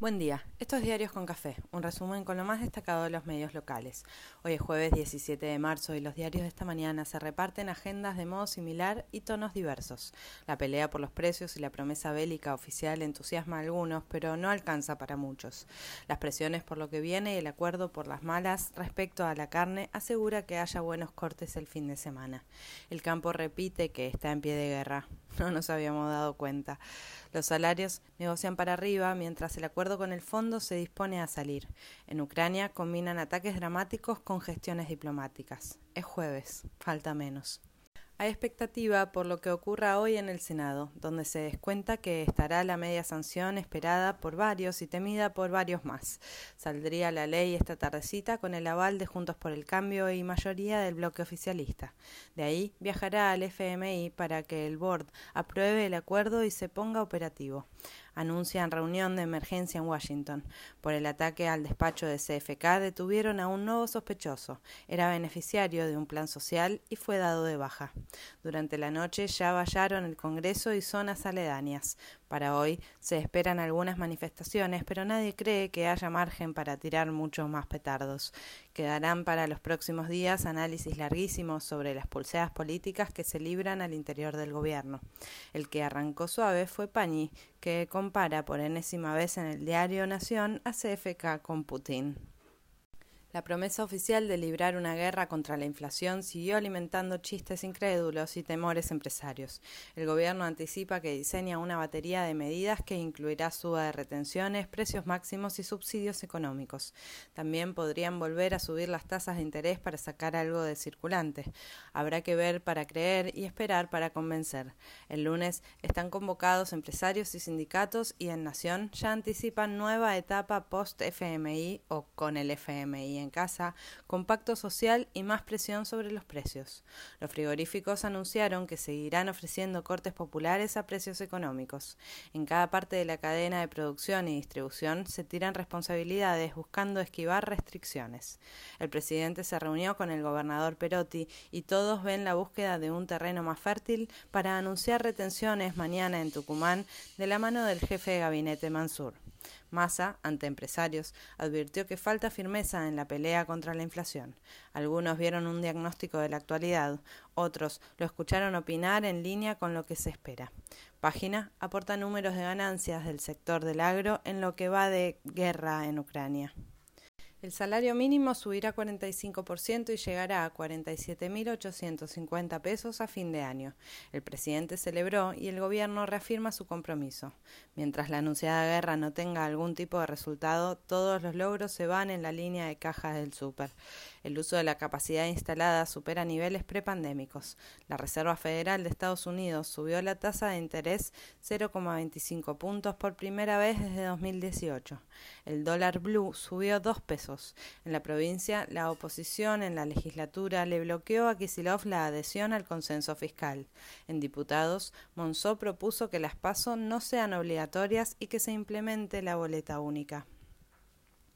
Buen día, esto es Diarios con Café, un resumen con lo más destacado de los medios locales. Hoy es jueves 17 de marzo y los diarios de esta mañana se reparten agendas de modo similar y tonos diversos. La pelea por los precios y la promesa bélica oficial entusiasma a algunos, pero no alcanza para muchos. Las presiones por lo que viene y el acuerdo por las malas respecto a la carne asegura que haya buenos cortes el fin de semana. El campo repite que está en pie de guerra. No nos habíamos dado cuenta. Los salarios negocian para arriba mientras el acuerdo con el fondo se dispone a salir. En Ucrania combinan ataques dramáticos con gestiones diplomáticas. Es jueves, falta menos. Hay expectativa por lo que ocurra hoy en el Senado, donde se descuenta que estará la media sanción esperada por varios y temida por varios más. Saldría la ley esta tardecita con el aval de Juntos por el Cambio y mayoría del bloque oficialista. De ahí viajará al FMI para que el board apruebe el acuerdo y se ponga operativo anuncian reunión de emergencia en Washington. Por el ataque al despacho de CFK detuvieron a un nuevo sospechoso. Era beneficiario de un plan social y fue dado de baja. Durante la noche ya vallaron el Congreso y zonas aledañas. Para hoy se esperan algunas manifestaciones, pero nadie cree que haya margen para tirar muchos más petardos. Quedarán para los próximos días análisis larguísimos sobre las pulseadas políticas que se libran al interior del gobierno. El que arrancó suave fue Pañi, que compara por enésima vez en el diario Nación a CFK con Putin. La promesa oficial de librar una guerra contra la inflación siguió alimentando chistes incrédulos y temores empresarios. El gobierno anticipa que diseña una batería de medidas que incluirá suba de retenciones, precios máximos y subsidios económicos. También podrían volver a subir las tasas de interés para sacar algo de circulante. Habrá que ver para creer y esperar para convencer. El lunes están convocados empresarios y sindicatos y en Nación ya anticipan nueva etapa post-FMI o con el FMI en casa, con pacto social y más presión sobre los precios. Los frigoríficos anunciaron que seguirán ofreciendo cortes populares a precios económicos. En cada parte de la cadena de producción y distribución se tiran responsabilidades buscando esquivar restricciones. El presidente se reunió con el gobernador Perotti y todos ven la búsqueda de un terreno más fértil para anunciar retenciones mañana en Tucumán de la mano del jefe de gabinete Mansur. Massa, ante empresarios, advirtió que falta firmeza en la pelea contra la inflación. Algunos vieron un diagnóstico de la actualidad, otros lo escucharon opinar en línea con lo que se espera. Página aporta números de ganancias del sector del agro en lo que va de guerra en Ucrania. El salario mínimo subirá 45% y llegará a 47.850 pesos a fin de año. El presidente celebró y el gobierno reafirma su compromiso. Mientras la anunciada guerra no tenga algún tipo de resultado, todos los logros se van en la línea de cajas del súper. El uso de la capacidad instalada supera niveles prepandémicos. La Reserva Federal de Estados Unidos subió la tasa de interés 0,25 puntos por primera vez desde 2018. El dólar blue subió 2 pesos. En la provincia, la oposición en la legislatura le bloqueó a Kisilov la adhesión al consenso fiscal. En diputados, Monzó propuso que las PASO no sean obligatorias y que se implemente la boleta única.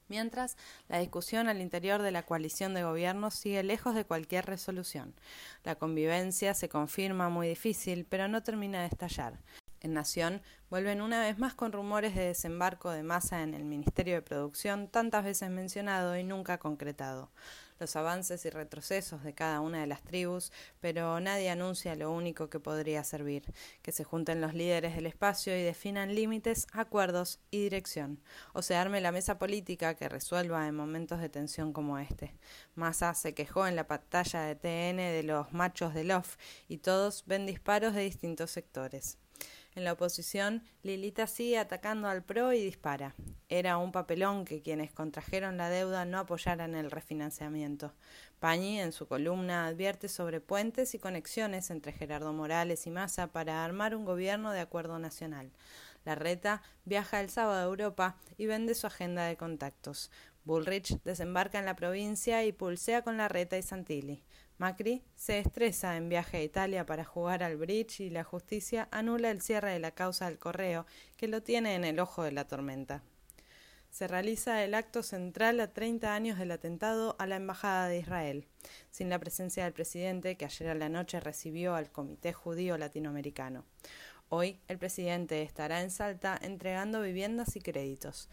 Mientras, la discusión al interior de la coalición de gobierno sigue lejos de cualquier resolución. La convivencia se confirma muy difícil, pero no termina de estallar. En Nación vuelven una vez más con rumores de desembarco de masa en el Ministerio de Producción, tantas veces mencionado y nunca concretado los avances y retrocesos de cada una de las tribus, pero nadie anuncia lo único que podría servir, que se junten los líderes del espacio y definan límites, acuerdos y dirección, o se arme la mesa política que resuelva en momentos de tensión como este. Massa se quejó en la pantalla de TN de los machos de Love y todos ven disparos de distintos sectores. En la oposición, Lilita sigue atacando al PRO y dispara. Era un papelón que quienes contrajeron la deuda no apoyaran el refinanciamiento. Pañi, en su columna, advierte sobre puentes y conexiones entre Gerardo Morales y Massa para armar un gobierno de acuerdo nacional. La reta viaja el sábado a Europa y vende su agenda de contactos. Bullrich desembarca en la provincia y pulsea con la reta y Santilli. Macri se estresa en viaje a Italia para jugar al bridge y la justicia anula el cierre de la causa del correo, que lo tiene en el ojo de la tormenta. Se realiza el acto central a 30 años del atentado a la Embajada de Israel, sin la presencia del presidente que ayer a la noche recibió al Comité Judío Latinoamericano. Hoy el presidente estará en Salta entregando viviendas y créditos.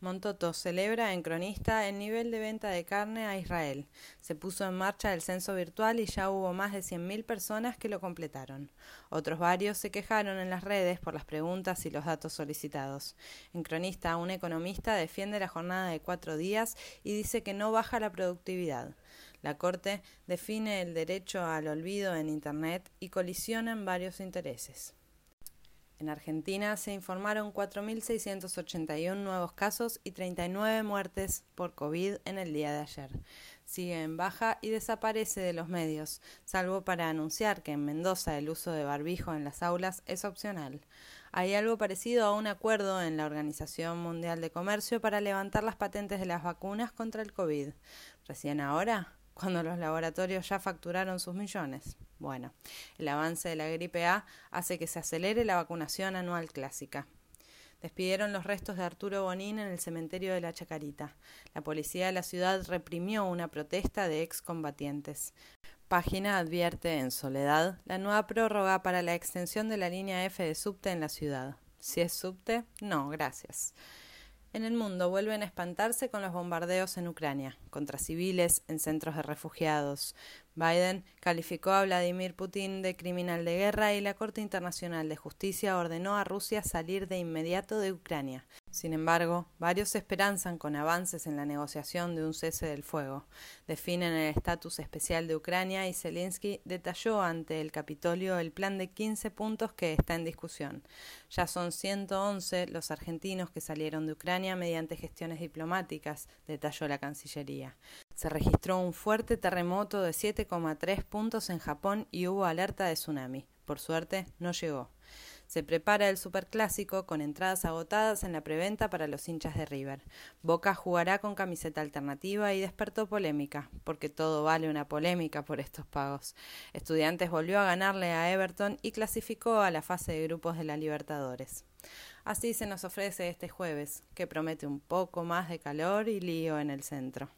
Montoto celebra en Cronista el nivel de venta de carne a Israel. Se puso en marcha el censo virtual y ya hubo más de 100.000 personas que lo completaron. Otros varios se quejaron en las redes por las preguntas y los datos solicitados. En Cronista, un economista defiende la jornada de cuatro días y dice que no baja la productividad. La Corte define el derecho al olvido en Internet y colisionan varios intereses. En Argentina se informaron 4.681 nuevos casos y 39 muertes por COVID en el día de ayer. Sigue en baja y desaparece de los medios, salvo para anunciar que en Mendoza el uso de barbijo en las aulas es opcional. Hay algo parecido a un acuerdo en la Organización Mundial de Comercio para levantar las patentes de las vacunas contra el COVID. Recién ahora, cuando los laboratorios ya facturaron sus millones. Bueno, el avance de la gripe A hace que se acelere la vacunación anual clásica. Despidieron los restos de Arturo Bonín en el cementerio de la Chacarita. La policía de la ciudad reprimió una protesta de excombatientes. Página advierte en Soledad la nueva prórroga para la extensión de la línea F de subte en la ciudad. Si es subte, no, gracias. En el mundo vuelven a espantarse con los bombardeos en Ucrania, contra civiles, en centros de refugiados. Biden calificó a Vladimir Putin de criminal de guerra y la Corte Internacional de Justicia ordenó a Rusia salir de inmediato de Ucrania. Sin embargo, varios esperanzan con avances en la negociación de un cese del fuego. Definen el estatus especial de Ucrania y Zelensky detalló ante el Capitolio el plan de 15 puntos que está en discusión. Ya son 111 los argentinos que salieron de Ucrania mediante gestiones diplomáticas, detalló la Cancillería. Se registró un fuerte terremoto de 7,3 puntos en Japón y hubo alerta de tsunami. Por suerte, no llegó. Se prepara el superclásico con entradas agotadas en la preventa para los hinchas de River. Boca jugará con camiseta alternativa y despertó polémica, porque todo vale una polémica por estos pagos. Estudiantes volvió a ganarle a Everton y clasificó a la fase de grupos de la Libertadores. Así se nos ofrece este jueves, que promete un poco más de calor y lío en el centro.